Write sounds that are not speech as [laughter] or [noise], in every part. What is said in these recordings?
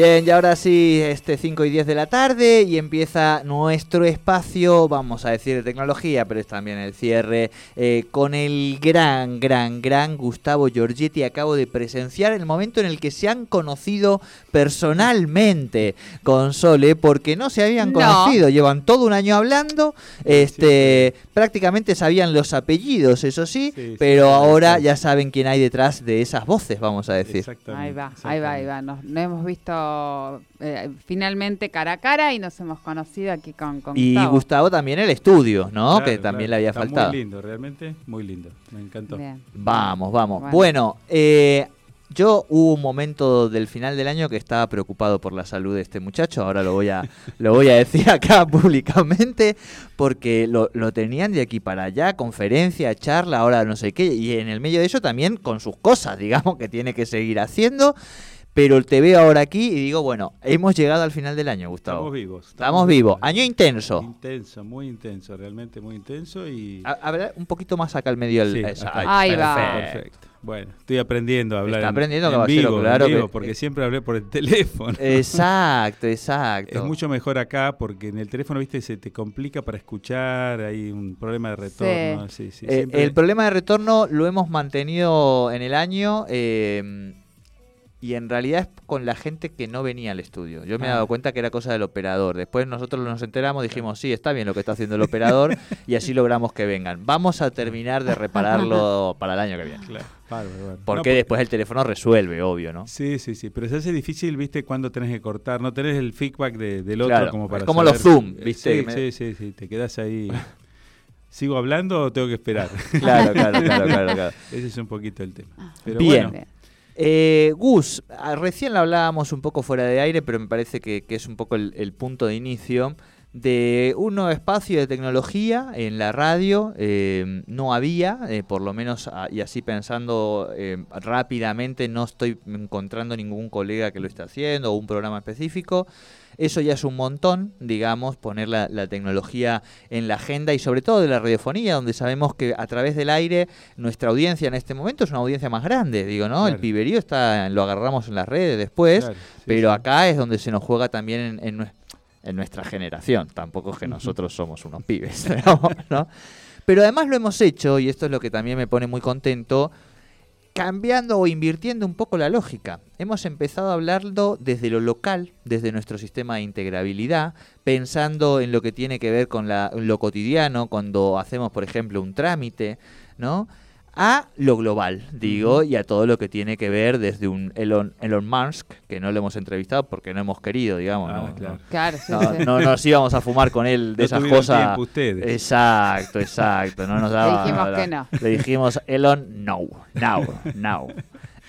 Bien, y ahora sí, este 5 y 10 de la tarde y empieza nuestro espacio, vamos a decir de tecnología, pero es también el cierre, eh, con el gran, gran, gran Gustavo Giorgetti. Acabo de presenciar el momento en el que se han conocido personalmente con Sole, porque no se habían No. conocido, llevan todo un año hablando, este, prácticamente sabían los apellidos, eso sí, pero sí, ahora sí. ya saben quién hay detrás de esas voces, vamos a decir. Exactamente. Ahí va, ahí va, ahí va. Nos, nos hemos visto eh, finalmente cara a cara y nos hemos conocido aquí con, con Y Gustavo. Gustavo también el estudio, ¿no? Claro, que también claro. le había Está faltado. Muy lindo, realmente muy lindo. Me encantó. Bien. Vamos, vamos. Bueno. Bueno, eh, yo hubo un momento del final del año que estaba preocupado por la salud de este muchacho. Ahora lo voy a, [laughs] lo voy a decir acá [laughs] públicamente porque lo, lo tenían de aquí para allá, conferencia, charla, ahora no sé qué. Y en el medio de eso también con sus cosas, digamos, que tiene que seguir haciendo. Pero te veo ahora aquí y digo, bueno, hemos llegado al final del año, Gustavo. Estamos vivos. Estamos vivos. Año intenso. Intenso, muy intenso, realmente muy intenso y... Ver, un poquito más acá al medio del... Sí, esa- acá. Ahí va. perfecto. Perfecto. Bueno, estoy aprendiendo a hablar Está en- aprendiendo, en, caballero, vivo, en claro vivo, que- porque siempre hablé por el [laughs] teléfono. Exacto, exacto. Es mucho mejor acá porque en el teléfono, viste, se te complica para escuchar, hay un problema de retorno. Sí, sí, Eh, siempre- el problema de retorno lo hemos mantenido en el año eh, y en realidad es con la gente que no venía al estudio. Yo me he Ah. dado cuenta que era cosa del operador. Después nosotros nos enteramos, dijimos, sí, está bien lo que está haciendo el operador y así logramos que vengan. Vamos a terminar de repararlo para el año que viene. Claro, bárbaro. Porque No, después el teléfono resuelve, obvio, ¿no? Sí, sí, sí, pero se hace difícil, viste, cuando tenés que cortar, no tenés el feedback de- del otro Claro, como para es como saber- los Zoom, viste, Sí, me- sí, sí, sí, te quedas ahí. ¿Sigo hablando o tengo que esperar? Claro, claro, claro, [laughs] claro. claro. Ese es un poquito el tema. Pero Bien. bueno, Bien. Eh, Gus, ah, recién lo hablábamos un poco fuera de aire, pero me parece que, es un poco el punto de inicio de un nuevo espacio de tecnología en la radio. eh, no había, eh, por lo menos, ah, y así pensando eh, rápidamente, no estoy encontrando ningún colega que lo esté haciendo o un programa específico. Eso ya es un montón, digamos, poner la, la tecnología en la agenda y sobre todo de la radiofonía, donde sabemos que a través del aire nuestra audiencia en este momento es una audiencia más grande, digo, ¿no? El piberío está, lo agarramos en las redes después, claro, sí, pero sí. acá es donde se nos juega también en, en en nuestra generación. Tampoco es que nosotros somos unos pibes, [laughs] digamos, ¿no? Pero además lo hemos hecho, y esto es lo que también me pone muy contento, cambiando o invirtiendo un poco la lógica. Hemos empezado a hablarlo desde lo local, desde nuestro sistema de integrabilidad, pensando en lo que tiene que ver con la- lo cotidiano, cuando hacemos, por ejemplo, un trámite, ¿no? A lo global, digo, y a todo lo que tiene que ver desde un Elon, Elon Musk, que no lo hemos entrevistado porque no hemos querido, digamos. Ah, no, claro. Claro, sí, no, sí. no nos íbamos a fumar con él de No esas cosas. tiempo ustedes. Exacto, exacto. No nos daba, dijimos que no. Le dijimos, Elon, no, no, no. [laughs]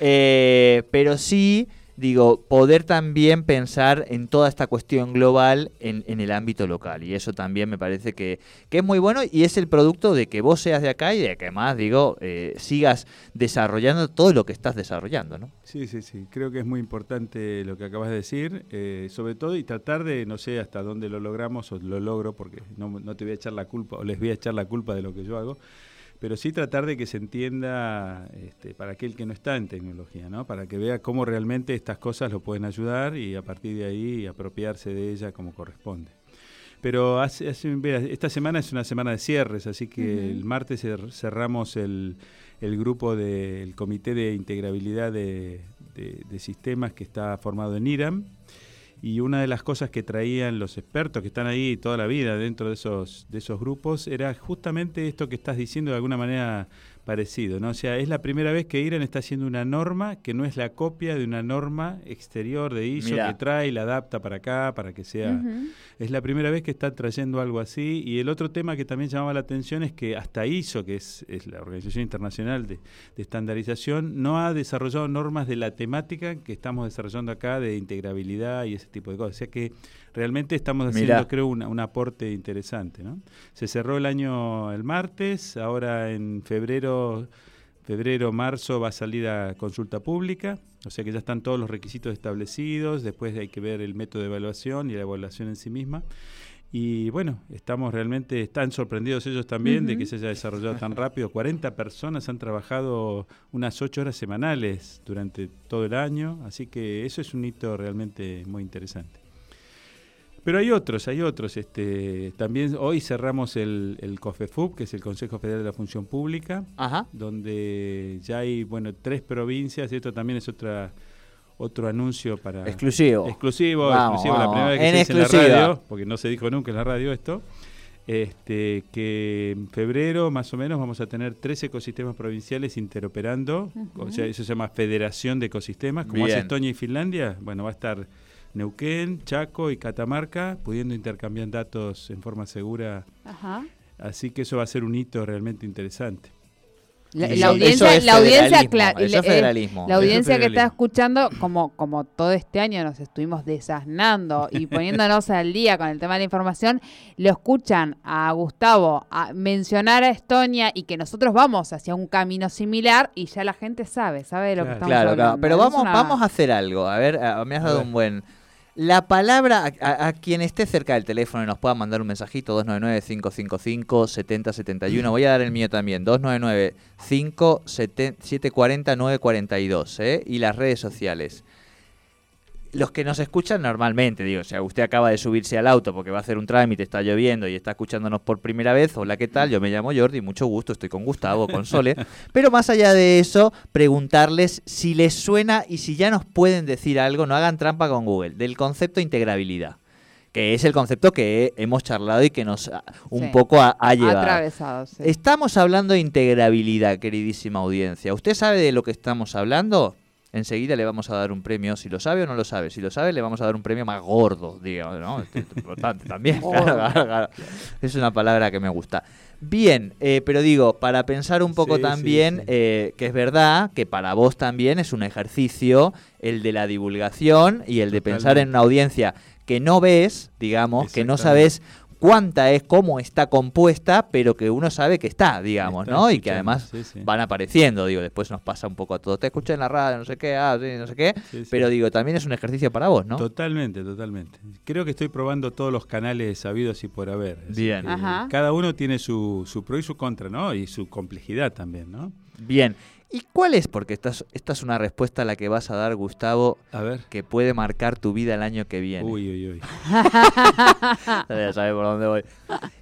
Eh, pero sí, digo, poder también pensar en toda esta cuestión global en, en el ámbito local. Y eso también me parece que, que es muy bueno y es el producto de que vos seas de acá y de que más, digo, eh, sigas desarrollando todo lo que estás desarrollando, ¿no? Sí, sí, sí. Creo que es muy importante lo que acabas de decir, eh, sobre todo y tratar de, no sé hasta dónde lo logramos o lo logro, porque no, no te voy a echar la culpa o les voy a echar la culpa de lo que yo hago, pero sí tratar de que se entienda este, para aquel que no está en tecnología, ¿no? Para que vea cómo realmente estas cosas lo pueden ayudar y a partir de ahí apropiarse de ella como corresponde. Pero hace, hace- esta semana es una semana de cierres, así que el martes cer- cerramos el, el grupo del Comité de Integrabilidad de, de- de Sistemas que está formado en IRAM. Y una de las cosas que traían los expertos que están ahí toda la vida dentro de esos, de esos grupos era justamente esto que estás diciendo de alguna manera parecido, ¿no? O sea, es la primera vez que IRAN está haciendo una norma que no es la copia de una norma exterior de ISO Mirá. que trae y la adapta para acá, para que sea... Es la primera vez que está trayendo algo así. Y el otro tema que también llamaba la atención es que hasta ISO, que es, es la Organización Internacional de, de Estandarización, no ha desarrollado normas de la temática que estamos desarrollando acá de integrabilidad y ese tipo de cosas. O sea que realmente estamos haciendo, Mirá. creo, una- un aporte interesante. ¿no? Se cerró el año el martes, ahora en febrero, febrero, marzo va a salir a consulta pública, o sea que ya están todos los requisitos establecidos, después hay que ver el método de evaluación y la evaluación en sí misma. Y bueno, estamos realmente, están sorprendidos ellos también de que se haya desarrollado tan rápido. 40 personas han trabajado unas 8 horas semanales durante todo el año, así que eso es un hito realmente muy interesante. Pero hay otros, hay otros. Este, también hoy cerramos el, el COFEFUP, que es el Consejo Federal de la Función Pública, Ajá. donde ya hay bueno tres provincias, y esto también es otra otro anuncio para Exclusivo. exclusivo, Vamos, exclusivo, la primera vez que En se dice en la radio, porque no se dijo nunca en la radio esto. Este, que en febrero más o menos vamos a tener tres ecosistemas provinciales interoperando, o sea, eso se llama Federación de Ecosistemas, como hace Bien. Estonia y Finlandia, bueno, va a estar Neuquén, Chaco y Catamarca pudiendo intercambiar datos en forma segura, Ajá. así que eso va a ser un hito realmente interesante. La, la audiencia, eso es la audiencia, es le- eh, federalismo. la audiencia que está escuchando, como, como todo este año nos estuvimos desasnando y [laughs] poniéndonos al día con el tema de la información, lo escuchan a Gustavo a mencionar a Estonia y que nosotros vamos hacia un camino similar y ya la gente sabe, sabe de lo que estamos Claro, hablando. claro. Pero vamos, una- vamos a hacer algo. A ver, a- me has dado un buen. La palabra, a, a- a quien esté cerca del teléfono y nos pueda mandar un mensajito, 299-555-7071. Voy a dar el mío también, 299-570-740-942. ¿eh? Y las redes sociales. Los que nos escuchan normalmente, digo, o sea, usted acaba de subirse al auto porque va a hacer un trámite, está lloviendo y está escuchándonos por primera vez. Hola, ¿qué tal? Yo me llamo Jordi, mucho gusto, estoy con Gustavo, con Sole. [laughs] Pero más allá de eso, preguntarles si les suena y si ya nos pueden decir algo, no hagan trampa con Google, del concepto integrabilidad, que es el concepto que hemos charlado y que nos ah, un Sí. poco ha, ha llevado. Atravesado, sí. Estamos hablando de integrabilidad, queridísima audiencia. ¿Usted sabe de lo que estamos hablando? Enseguida le vamos a dar un premio, si lo sabe o no lo sabe. Si lo sabe, le vamos a dar un premio más gordo, digamos, ¿no? Es importante también. [laughs] [laughs] Es una palabra que me gusta. Bien, eh, pero digo, para pensar un poco Sí, también, sí. eh, que es verdad que para vos también es un ejercicio el de la divulgación y el de pensar en una audiencia que no ves, digamos, que no sabes cuánta es, cómo está compuesta, pero que uno sabe que está, digamos, Está ¿no? Y que además sí, sí. van apareciendo, digo, después nos pasa un poco a todos. Te escuché en la radio, no sé qué, ah, sí, no sé qué, Sí, sí. pero digo, también es un ejercicio para vos, ¿no? Totalmente, totalmente. Creo que estoy probando todos los canales sabidos y por haber. Bien. Cada uno tiene su, su pro y su contra, ¿no? Y su complejidad también, ¿no? Bien. ¿Y cuál es? Porque esta es, esta es una respuesta a la que vas a dar, Gustavo, A ver. que puede marcar tu vida el año que viene. Uy, uy, uy. [laughs] ya sabes por dónde voy.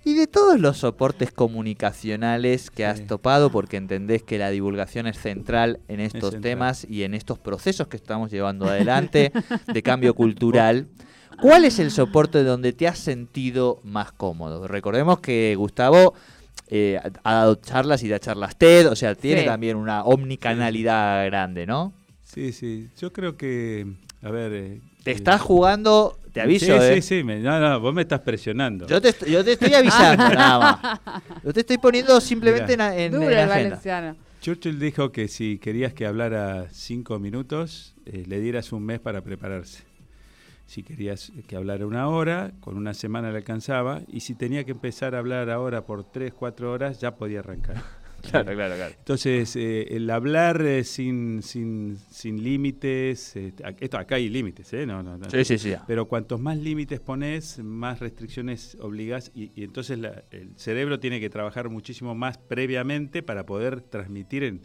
Y de todos los soportes comunicacionales que has Sí. topado, porque entendés que la divulgación es central en estos central. temas y en estos procesos que estamos llevando adelante de cambio cultural, ¿cuál es el soporte donde te has sentido más cómodo? Recordemos que Gustavo eh, ha dado charlas y da charlas TED, o sea, tiene Sí. también una omnicanalidad grande, ¿no? Sí, sí. Yo creo que. A ver. eh, Te eh, estás jugando, te aviso, Sí, ¿eh? sí, sí. me- no, no, vos me estás presionando. Yo te, yo te estoy avisando, [laughs] nada más. Yo te estoy poniendo simplemente en, Mirá. en, en el agenda. valenciano. Churchill dijo que si querías que hablara cinco minutos, eh, le dieras un mes para prepararse. Si querías que hablara una hora, con una semana le alcanzaba. Y si tenía que empezar a hablar ahora por tres, cuatro horas, ya podía arrancar. [laughs] Claro, claro, claro. Entonces, eh, el hablar eh, sin, sin, sin límites, eh, esto acá hay límites, ¿eh? No, no, no. Sí, sí, sí. Pero cuantos más límites pones, más restricciones obligás y, y entonces la- el cerebro tiene que trabajar muchísimo más previamente para poder transmitir en,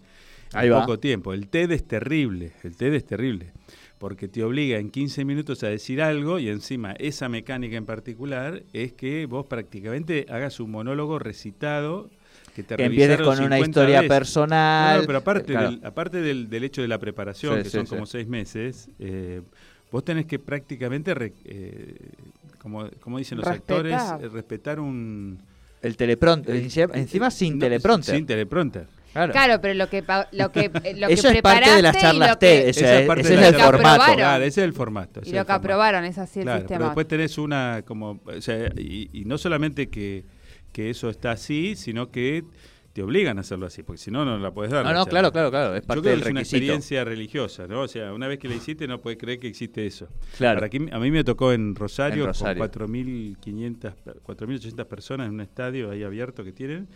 poco tiempo. El TED es terrible, el TED es terrible, porque te obliga en 15 minutos a decir algo y encima esa mecánica en particular es que vos prácticamente hagas un monólogo recitado que te Que empieces con una 50 historia veces. personal. No, no, pero aparte, Claro. del, aparte del, del hecho de la preparación, Sí, que sí, son sí. como seis meses, eh, vos tenés que prácticamente, re- eh, como, como dicen los Respetar. actores, eh, respetar un... El teleprompter. encima, encima sin no, teleprompter. Sin teleprompter. Claro. Claro, pero lo que lo que eh, lo [laughs] Eso que es parte de las preparaste y charlas lo que- TED, ese, es- parte ese de es la el formato. aprobaron. Claro, ese es el formato. ese y lo que formato. aprobaron es así el Claro, sistema. pero después tenés una como, o sea, y, y no solamente que, que eso está así, sino que te obligan a hacerlo así, porque si no, no la puedes dar. No, la no, charla. claro, claro, claro. Es Yo parte creo del que es una experiencia religiosa, ¿no? O sea, una vez que la hiciste no puedes creer que existe eso. Claro. Ahora, aquí, a mí me tocó en Rosario, En Rosario. con 4.500, 4.800 personas en un estadio ahí abierto que tienen,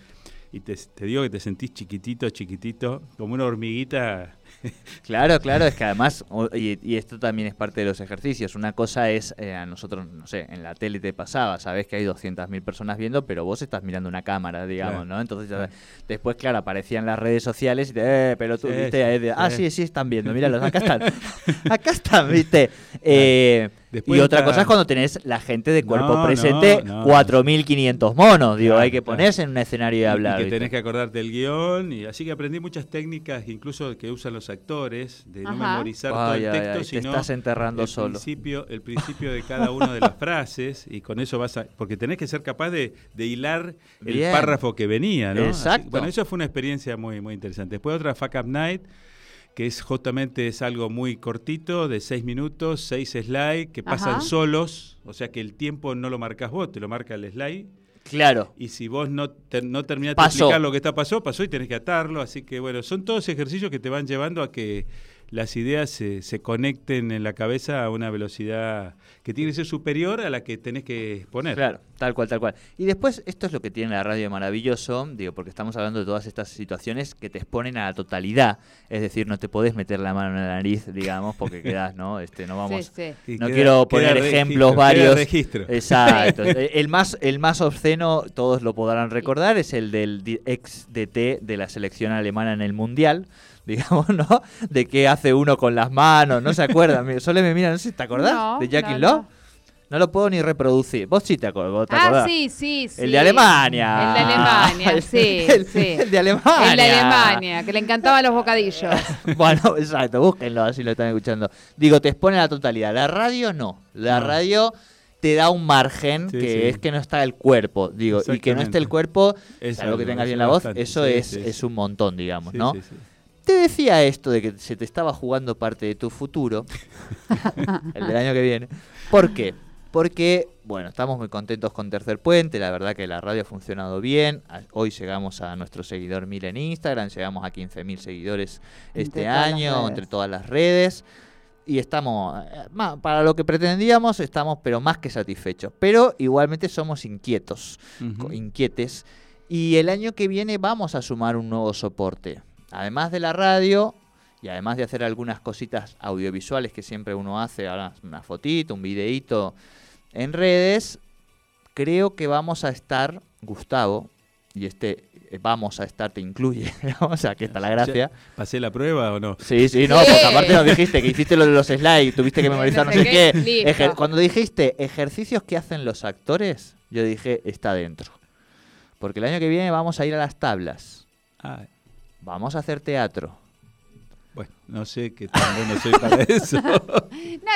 y te, te digo que te sentís chiquitito, chiquitito, como una hormiguita. [laughs] Claro, claro, es que además, y, y esto también es parte de los ejercicios. Una cosa es, eh, a nosotros, no sé, en la tele te pasaba, sabes que hay 200.000 personas viendo, pero vos estás mirando una cámara, digamos, Claro, ¿no? Entonces, claro. después, claro, aparecían las redes sociales y te, eh, pero tú, Sí, viste, sí, de, ah, sí. sí, sí, están viendo, míralos, acá están. [laughs] acá están, viste. Eh, Después y otra está- cosa es cuando tenés la gente de cuerpo No, presente, no, no. 4.500 monos, digo, Claro, hay que claro. ponerse en un escenario y, hablar. Y que ¿viste? tenés que acordarte el guion. Y, así que aprendí muchas técnicas, incluso que usan los actores, de no memorizar todo el ay, texto, ay, te sino estás enterrando el solo. Principio, el principio de cada una de las [laughs] frases. Y con eso vas a. Porque tenés que ser capaz de, de hilar el Bien. párrafo que venía, ¿no? Así- Exacto. bueno, eso fue una experiencia muy, muy interesante. Después otra, Fuck Up Night que es justamente es algo muy cortito, de seis minutos, seis slides, que pasan Ajá. solos, o sea que el tiempo no lo marcas vos, te lo marca el slide. Claro. Y si vos no, ter- no terminaste Pasó. de explicar lo que está pasó, pasó y tenés que atarlo. Así que bueno, son todos ejercicios que te van llevando a que las ideas se, se conecten en la cabeza a una velocidad que tiene que ser superior a la que tenés que exponer. Claro, tal cual, tal cual. Y después, esto es lo que tiene la radio de maravilloso, digo, porque estamos hablando de todas estas situaciones que te exponen a la totalidad. Es decir, no te podés meter la mano en la nariz, digamos, porque [laughs] quedás, ¿no? Este, no vamos. Sí, sí. Y No queda- quiero queda poner registro, ejemplos queda varios. registro. Exacto. El más, el más obsceno, todos lo podrán recordar, es el del ex DT de la selección alemana en el Mundial, digamos, ¿no? De qué hace uno con las manos, no se acuerdan. Mi- Solo me miran, no sé si te acordás No, de Jackie no, Law. no. No lo puedo ni reproducir. Vos sí te, acor- vos te Ah, acordás. sí, sí, sí. El de Alemania. El de Alemania, [laughs] sí, el, sí. el de Alemania. El de Alemania, que le encantaban los bocadillos. [laughs] bueno, exacto, búsquenlo así lo están escuchando. Digo, te expone a la totalidad. La radio no. La No. radio te da un margen Sí, que sí. es que no está el cuerpo. Digo, y que no esté el cuerpo, Es algo que tengas bien la voz, bastante. eso Sí, es, sí, es sí. un montón, digamos, Sí, ¿no? Te decía esto de que se te estaba jugando parte de tu futuro, [laughs] el del año que viene. ¿Por qué? Porque, bueno, estamos muy contentos con Tercer Puente, la verdad que la radio ha funcionado bien. Hoy llegamos a nuestro seguidor mil en Instagram, llegamos a 15.000 seguidores este año, entre todas las redes. Y estamos, eh, para lo que pretendíamos, estamos pero más que satisfechos. Pero igualmente somos inquietos Ujú. inquietes. Y el año que viene vamos a sumar un nuevo soporte. Además de la radio y además de hacer algunas cositas audiovisuales que siempre uno hace, ahora una fotito, un videíto en redes, creo que vamos a estar, Gustavo, y este eh, vamos a estar te incluye, [laughs] o sea, que está la gracia. ¿Pasé la prueba o no? Sí, sí, no, Sí. porque aparte nos dijiste que hiciste lo de los slides, tuviste que memorizar no, No sé qué. qué, listo. Ejer- Cuando dijiste ejercicios que hacen los actores, yo dije, está dentro. Porque el año que viene vamos a ir a las tablas, Ah, vamos a hacer teatro. bueno, no sé qué tan bueno soy para [laughs] eso. No,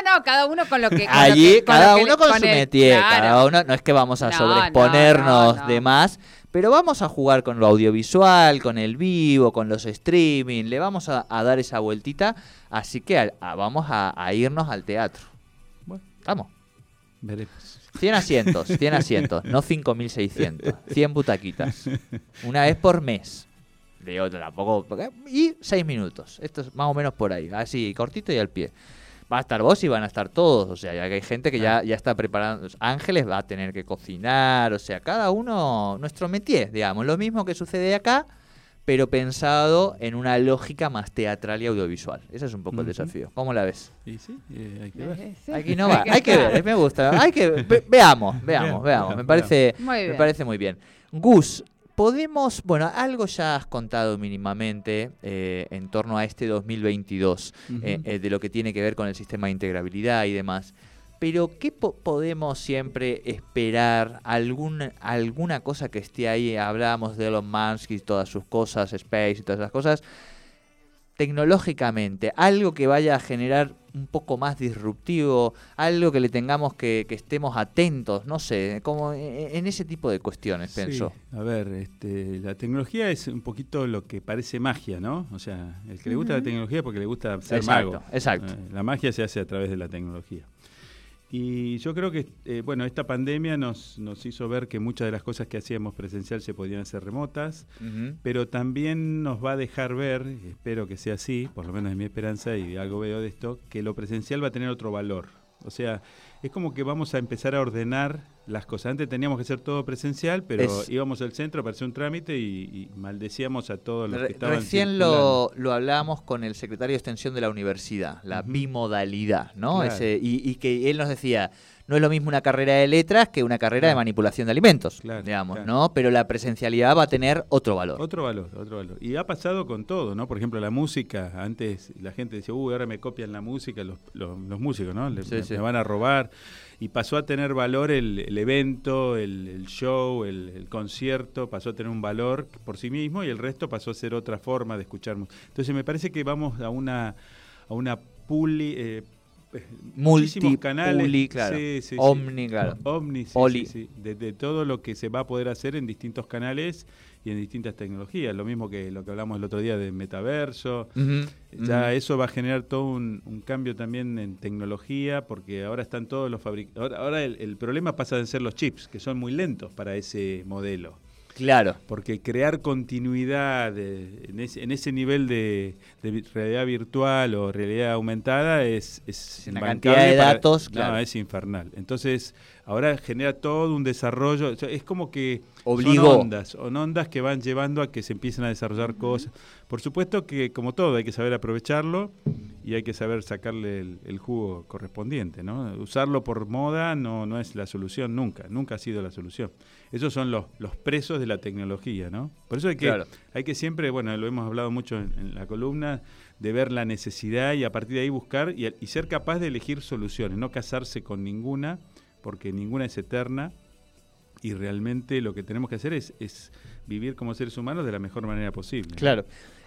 no, cada uno con lo que. con lo Allí, que- cada uno con, su métier, claro. cada uno, no es que vamos a No, sobreexponernos no, no, de más, pero vamos a jugar con lo audiovisual, con el vivo, con los streaming, le vamos a, a dar esa vueltita, así que a- a- vamos a, a irnos al teatro. Bueno, Vamos. veremos. 100 asientos, 100 [laughs] asientos, no 5.600, 100 butaquitas. [laughs] Una vez por mes. De otro tampoco. Y 6 minutos. Esto es más o menos por ahí. Así, cortito y al pie. Va a estar vos y van a estar todos. O sea, ya que hay gente que ya, ya está preparando. Ángeles va a tener que cocinar. O sea, cada uno. Nuestro métier, digamos. Lo mismo que sucede acá, pero pensado en una lógica más teatral y audiovisual. Ese es un poco el desafío. ¿Cómo la ves? Y sí, eh, hay que ver. Sí. Hay que innovar, hay que ver, me gusta. Hay que ve- veamos, veamos, veamos. Me parece, Muy me bien. parece muy bien. Gus, podemos, bueno, algo ya has contado mínimamente eh, en torno a este 2022 eh, eh, de lo que tiene que ver con el sistema de integrabilidad y demás. Pero ¿qué po- podemos siempre esperar? ¿Algún, ¿Alguna cosa que esté ahí? Hablábamos de Elon Musk y todas sus cosas, Space y todas esas cosas. Tecnológicamente, algo que vaya a generar un poco más disruptivo, algo que le tengamos que, que estemos atentos, no sé, como en, en ese tipo de cuestiones, Sí, pienso. a ver, este, la tecnología es un poquito lo que parece magia, ¿no? O sea, el que le gusta la tecnología es porque le gusta ser Exacto, mago. exacto. Eh, la magia se hace a través de la tecnología. Y yo creo que, eh, bueno, esta pandemia nos, nos hizo ver que muchas de las cosas que hacíamos presencial se podían hacer remotas, pero también nos va a dejar ver, espero que sea así, por lo menos es mi esperanza y algo veo de esto, que lo presencial va a tener otro valor. O sea, es como que vamos a empezar a ordenar las cosas. Antes teníamos que hacer todo presencial, pero Es- íbamos al centro para hacer un trámite y, y maldecíamos a todos los Re- que estaban Recién lo, lo hablábamos con el secretario de Extensión de la universidad, la bimodalidad, ¿no? Claro. Ese- y, y que él nos decía, no es lo mismo una carrera de letras que una carrera de manipulación de alimentos, Claro, digamos. ¿no? Pero la presencialidad va a tener otro valor. Otro valor, otro valor. Y ha pasado con todo, ¿no? Por ejemplo, la música. Antes la gente decía, uy, ahora me copian la música los, los, los músicos, ¿no? Le, Sí, me, sí. me van a robar. Y pasó a tener valor el, el evento, el, show, el, el concierto, pasó a tener un valor por sí mismo y el resto pasó a ser otra forma de escuchar música. Entonces me parece que vamos a una, a una puli... eh, Multi, canales. claro. Sí, sí, sí. Omni, claro. Omni, sí. De, de todo lo que se va a poder hacer en distintos canales y en distintas tecnologías. Lo mismo que lo que hablamos el otro día de metaverso. Ya eso va a generar todo un, un cambio también en tecnología, porque ahora están todos los fabricantes. Ahora, ahora el, el problema pasa de ser los chips, que son muy lentos para ese modelo. Claro. Porque crear continuidad eh, en, ese, en ese nivel de, realidad virtual o realidad aumentada es, es Una cantidad de para- datos, no, claro. es infernal. Entonces, ahora genera todo un desarrollo. o sea, es como que Obligó. son ondas, son ondas que van llevando a que se empiecen a desarrollar cosas. Por supuesto que, como todo, hay que saber aprovecharlo y hay que saber sacarle el, el jugo correspondiente. ¿no? Usarlo por moda no, no es la solución nunca, nunca ha sido la solución. Esos son los, los presos de la tecnología, ¿no? Por eso hay que, Claro. hay que siempre, bueno, lo hemos hablado mucho en, en la columna, de ver la necesidad y a partir de ahí buscar y, y ser capaz de elegir soluciones, no casarse con ninguna, porque ninguna es eterna y realmente lo que tenemos que hacer es, es vivir como seres humanos de la mejor manera posible. Claro.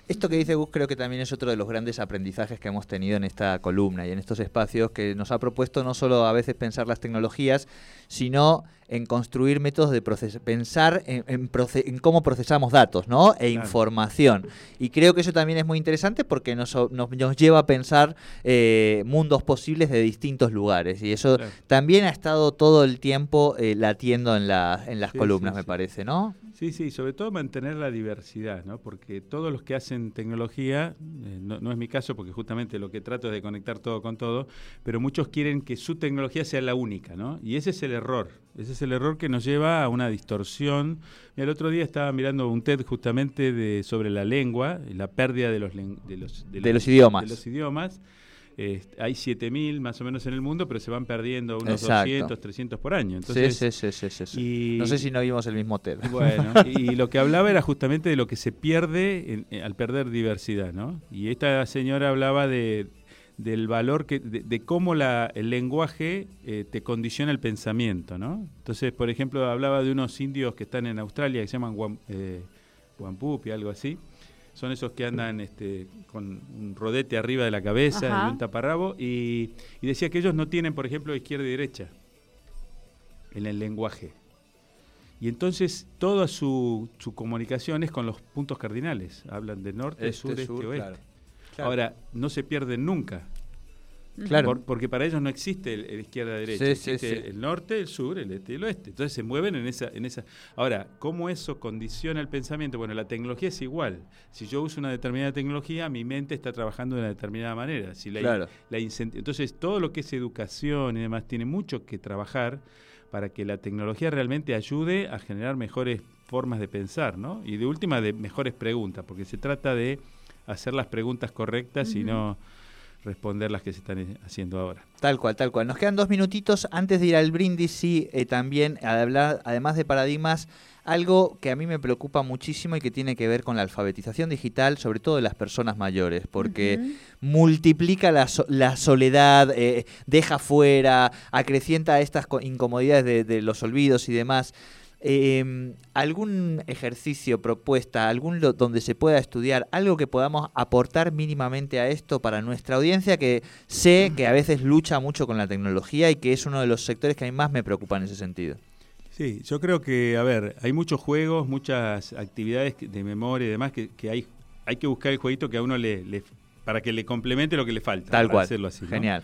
Esto que dice Gus creo que también es otro de los grandes aprendizajes que hemos tenido en esta columna y en estos espacios que nos ha propuesto no solo a veces pensar las tecnologías, sino en construir métodos de proces- pensar en, en proce- en cómo procesamos datos ¿no? e información. Y creo que eso también es muy interesante porque nos, nos, nos lleva a pensar eh, mundos posibles de distintos lugares. Y eso Claro. también ha estado todo el tiempo eh, latiendo en, la- en las Sí, columnas, sí, me sí. parece, ¿no? Sí, sí, sobre todo mantener la diversidad, ¿no? Porque todos los que hacen tecnología, eh, no, no es mi caso porque justamente lo que trato es de conectar todo con todo, pero muchos quieren que su tecnología sea la única, ¿no? Y ese es el error, ese es el error que nos lleva a una distorsión. Y el otro día estaba mirando un TED justamente de, sobre la lengua, la pérdida de los, de los, De los idiomas. de los idiomas. Eh, hay 7.000 más o menos en el mundo, pero se van perdiendo unos Exacto. 200, 300 por año. Entonces, sí, sí, sí, sí, sí. y- No sé si no vimos el mismo TED. bueno, [laughs] y lo que hablaba era justamente de lo que se pierde en- eh, al perder diversidad, ¿no? Y esta señora hablaba de del valor que de, de cómo la, el lenguaje eh, te condiciona el pensamiento, ¿no? Entonces, por ejemplo, hablaba de unos indios que están en Australia que se llaman guam- eh, Wampupi, algo así. Son esos que andan este, con un rodete arriba de la cabeza Ajá. y un taparrabo. Y, y decía que ellos no tienen, por ejemplo, izquierda y derecha en el lenguaje. Y entonces toda su, su comunicación es con los puntos cardinales. Hablan de norte, sur, este, oeste. claro. Claro. Ahora, no se pierden nunca. Claro. Por- porque para ellos no existe el, el izquierda-derecha. Sí, sí, existe sí. el norte, el sur, el este y el oeste. Entonces se mueven en esa, en esa. Ahora, ¿cómo eso condiciona el pensamiento? Bueno, la tecnología es igual. Si yo uso una determinada tecnología, mi mente está trabajando de una determinada manera. Si la, Claro. la Entonces, todo lo que es educación y demás tiene mucho que trabajar para que la tecnología realmente ayude a generar mejores formas de pensar, ¿no? Y de última, de mejores preguntas, porque se trata de hacer las preguntas correctas y no responder las que se están haciendo ahora. Tal cual, tal cual. Nos quedan dos minutitos antes de ir al brindis, sí, eh, también a hablar, además de paradigmas, algo que a mí me preocupa muchísimo y que tiene que ver con la alfabetización digital, sobre todo de las personas mayores, porque multiplica la, so- la soledad, eh, deja fuera, acrecienta estas co- incomodidades de, de los olvidos y demás. Eh, algún ejercicio, propuesta, algún lo- donde se pueda estudiar, algo que podamos aportar mínimamente a esto para nuestra audiencia que sé que a veces lucha mucho con la tecnología y que es uno de los sectores que a mí más me preocupa en ese sentido. Sí, yo creo que, a ver, hay muchos juegos, muchas actividades de memoria y demás que, que hay, hay que buscar el jueguito que a uno le, le- para que le complemente lo que le falta. Tal para cual. hacerlo así, ¿no? Genial.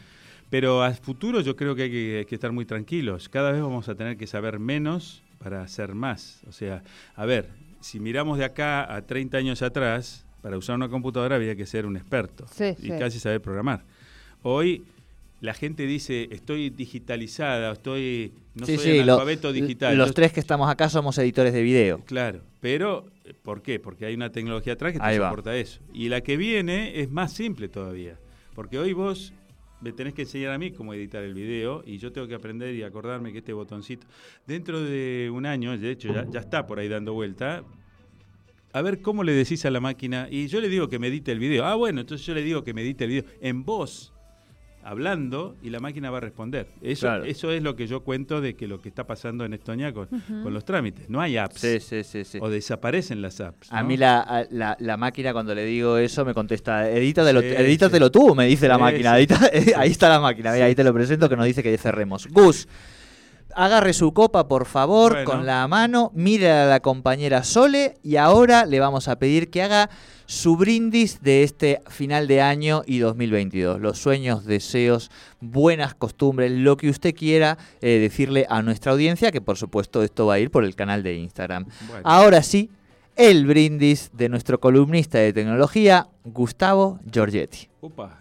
Pero a futuro yo creo que hay, que hay que estar muy tranquilos. Cada vez vamos a tener que saber menos para hacer más. O sea, a ver, si miramos de acá a 30 años atrás, para usar una computadora había que ser un experto Sí, y sí. casi saber programar. Hoy la gente dice, estoy digitalizada, estoy, no sí, soy sí, lo- analfabeto digital. los Yo- tres que estamos acá somos editores de video. Claro, pero eh, ¿por qué? Porque hay una tecnología atrás que te Ahí va. soporta eso. Y la que viene es más simple todavía. Porque hoy vos me tenés que enseñar a mí cómo editar el video y yo tengo que aprender y acordarme que este botoncito, dentro de un año, de hecho ya, está por ahí dando vuelta, a ver cómo le decís a la máquina, y yo le digo que me edite el video. Ah, bueno, entonces yo le digo que me edite el video en voz, hablando, y la máquina va a responder. Eso, Claro. eso es lo que yo cuento de que lo que está pasando en Estonia con, con los trámites. No hay apps. Sí, sí, sí, sí. O desaparecen las apps. A mí la, la, la máquina cuando le digo eso me contesta, edítatelo, Sí, edítatelo sí. tú, me dice la Sí, máquina. sí. edita- [laughs] ahí está la máquina, mira, ahí te lo presento que nos dice que cerremos. Gus, agarre su copa por favor Bueno. con la mano, mire a la compañera Sole y ahora le vamos a pedir que haga su brindis de este final de año y 2022. Los sueños, deseos, buenas costumbres, lo que usted quiera eh, decirle a nuestra audiencia, que por supuesto esto va a ir por el canal de Instagram. Bueno. Ahora sí, el brindis de nuestro columnista de tecnología, Gustavo Giorgetti. Upa.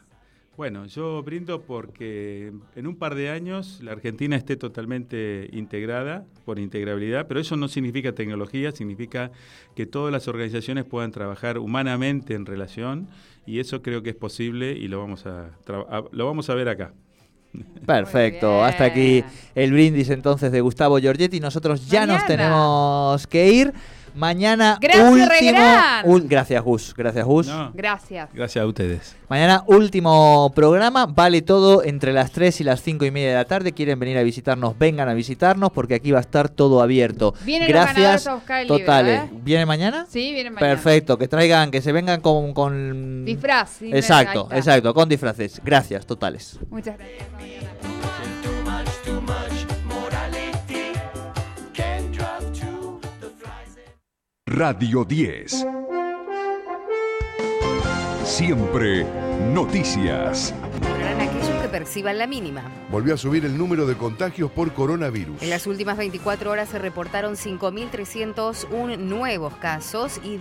Bueno, yo brindo porque en un par de años la Argentina esté totalmente integrada por integrabilidad, pero eso no significa tecnología, significa que todas las organizaciones puedan trabajar humanamente en relación y eso creo que es posible y lo vamos a, a- lo vamos a ver acá. [laughs] Perfecto, hasta aquí el brindis entonces de Gustavo Giorgetti. Nosotros ya nos tenemos que ir. Mañana Gracias, último. Ul- gracias, Gus. Gracias, Gus. No, Gracias. gracias a ustedes. Mañana último programa, vale todo entre las 3 y las 5 y media de la tarde. Quieren venir a visitarnos, vengan a visitarnos porque aquí va a estar todo abierto. Vienen los Gracias a buscar el libro, totales. ¿eh? ¿Viene mañana? Sí, vienen mañana. Perfecto, que traigan, que se vengan con... con... Disfraz. Exacto, exacto, con disfraces. Gracias, totales. Muchas gracias. Radio 10. Siempre noticias. Podrán aquellos que perciban la mínima. Volvió a subir el número de contagios por coronavirus. En las últimas 24 horas se reportaron 5.301 nuevos casos y